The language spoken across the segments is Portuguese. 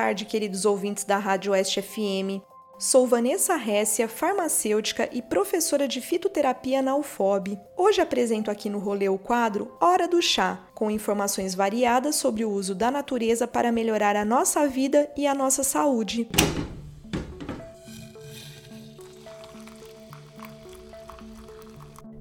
tarde, queridos ouvintes da Rádio Oeste FM. Sou Vanessa Récia, farmacêutica e professora de fitoterapia na UFOB. Hoje apresento aqui no rolê o quadro Hora do Chá, com informações variadas sobre o uso da natureza para melhorar a nossa vida e a nossa saúde.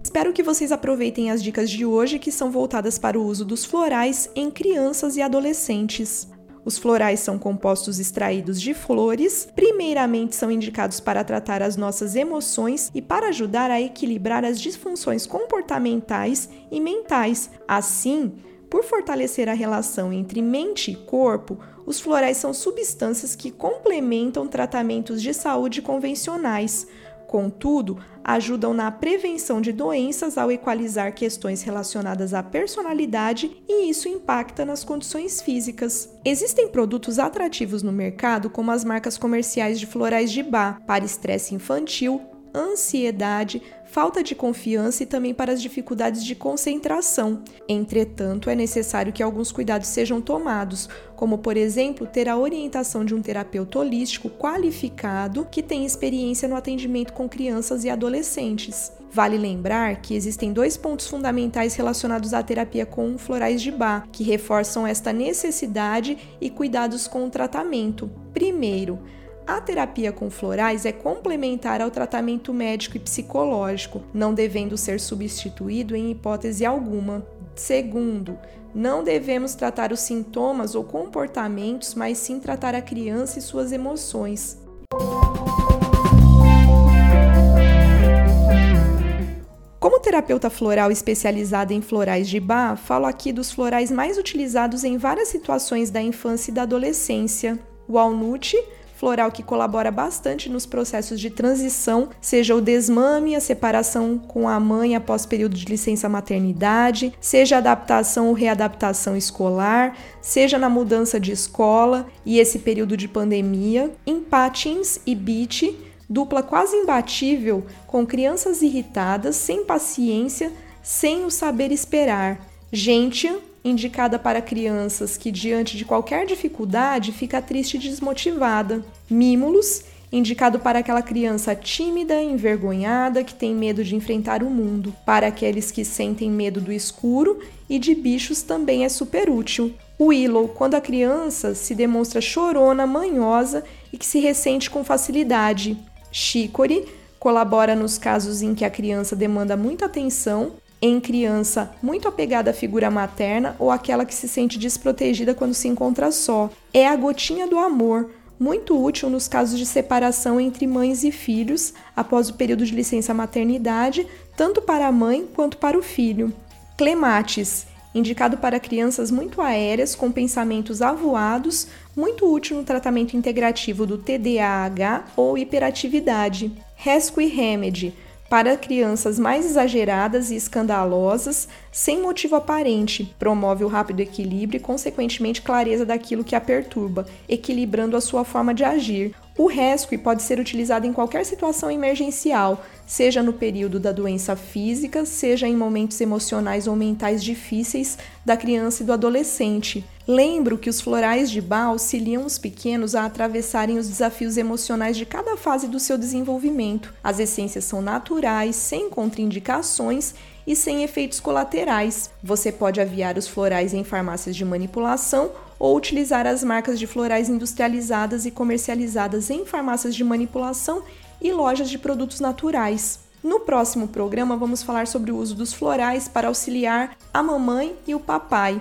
Espero que vocês aproveitem as dicas de hoje que são voltadas para o uso dos florais em crianças e adolescentes. Os florais são compostos extraídos de flores, primeiramente são indicados para tratar as nossas emoções e para ajudar a equilibrar as disfunções comportamentais e mentais. Assim, por fortalecer a relação entre mente e corpo, os florais são substâncias que complementam tratamentos de saúde convencionais. Contudo, ajudam na prevenção de doenças ao equalizar questões relacionadas à personalidade e isso impacta nas condições físicas. Existem produtos atrativos no mercado, como as marcas comerciais de florais de bar, para estresse infantil, ansiedade, falta de confiança e também para as dificuldades de concentração. Entretanto, é necessário que alguns cuidados sejam tomados, como, por exemplo, ter a orientação de um terapeuta holístico qualificado que tem experiência no atendimento com crianças e adolescentes. Vale lembrar que existem dois pontos fundamentais relacionados à terapia com florais de Bach, que reforçam esta necessidade e cuidados com o tratamento. Primeiro, a terapia com florais é complementar ao tratamento médico e psicológico, não devendo ser substituído em hipótese alguma. Segundo, não devemos tratar os sintomas ou comportamentos, mas sim tratar a criança e suas emoções. Como terapeuta floral especializada em florais de Bach, falo aqui dos florais mais utilizados em várias situações da infância e da adolescência. O walnut, floral que colabora bastante nos processos de transição, seja o desmame, a separação com a mãe após período de licença maternidade, seja adaptação ou readaptação escolar, seja na mudança de escola e esse período de pandemia, em patins e beat, dupla quase imbatível com crianças irritadas, sem paciência, sem o saber esperar. Gentian, indicada para crianças que, diante de qualquer dificuldade, fica triste e desmotivada. Mímulos, indicado para aquela criança tímida, envergonhada, que tem medo de enfrentar o mundo. Para aqueles que sentem medo do escuro e de bichos também é super útil. Willow, quando a criança se demonstra chorona, manhosa e que se ressente com facilidade. Chicory colabora nos casos em que a criança demanda muita atenção em criança muito apegada à figura materna ou aquela que se sente desprotegida quando se encontra só. É a gotinha do amor, muito útil nos casos de separação entre mães e filhos após o período de licença maternidade, tanto para a mãe quanto para o filho. Clematis, indicado para crianças muito aéreas com pensamentos avoados, muito útil no tratamento integrativo do TDAH ou hiperatividade. Rescue Remedy, para crianças mais exageradas e escandalosas, sem motivo aparente, promove o rápido equilíbrio e, consequentemente, clareza daquilo que a perturba, equilibrando a sua forma de agir. O rescue pode ser utilizado em qualquer situação emergencial, seja no período da doença física, seja em momentos emocionais ou mentais difíceis da criança e do adolescente. Lembro que os florais de Bach auxiliam os pequenos a atravessarem os desafios emocionais de cada fase do seu desenvolvimento. As essências são naturais, sem contraindicações e sem efeitos colaterais. Você pode aviar os florais em farmácias de manipulação ou utilizar as marcas de florais industrializadas e comercializadas em farmácias de manipulação e lojas de produtos naturais. No próximo programa, vamos falar sobre o uso dos florais para auxiliar a mamãe e o papai.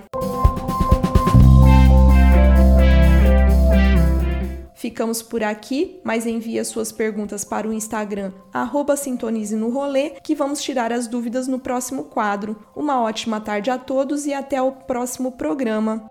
Ficamos por aqui, mas envie suas perguntas para o Instagram Sintonize no Rolê, que vamos tirar as dúvidas no próximo quadro. Uma ótima tarde a todos e até o próximo programa.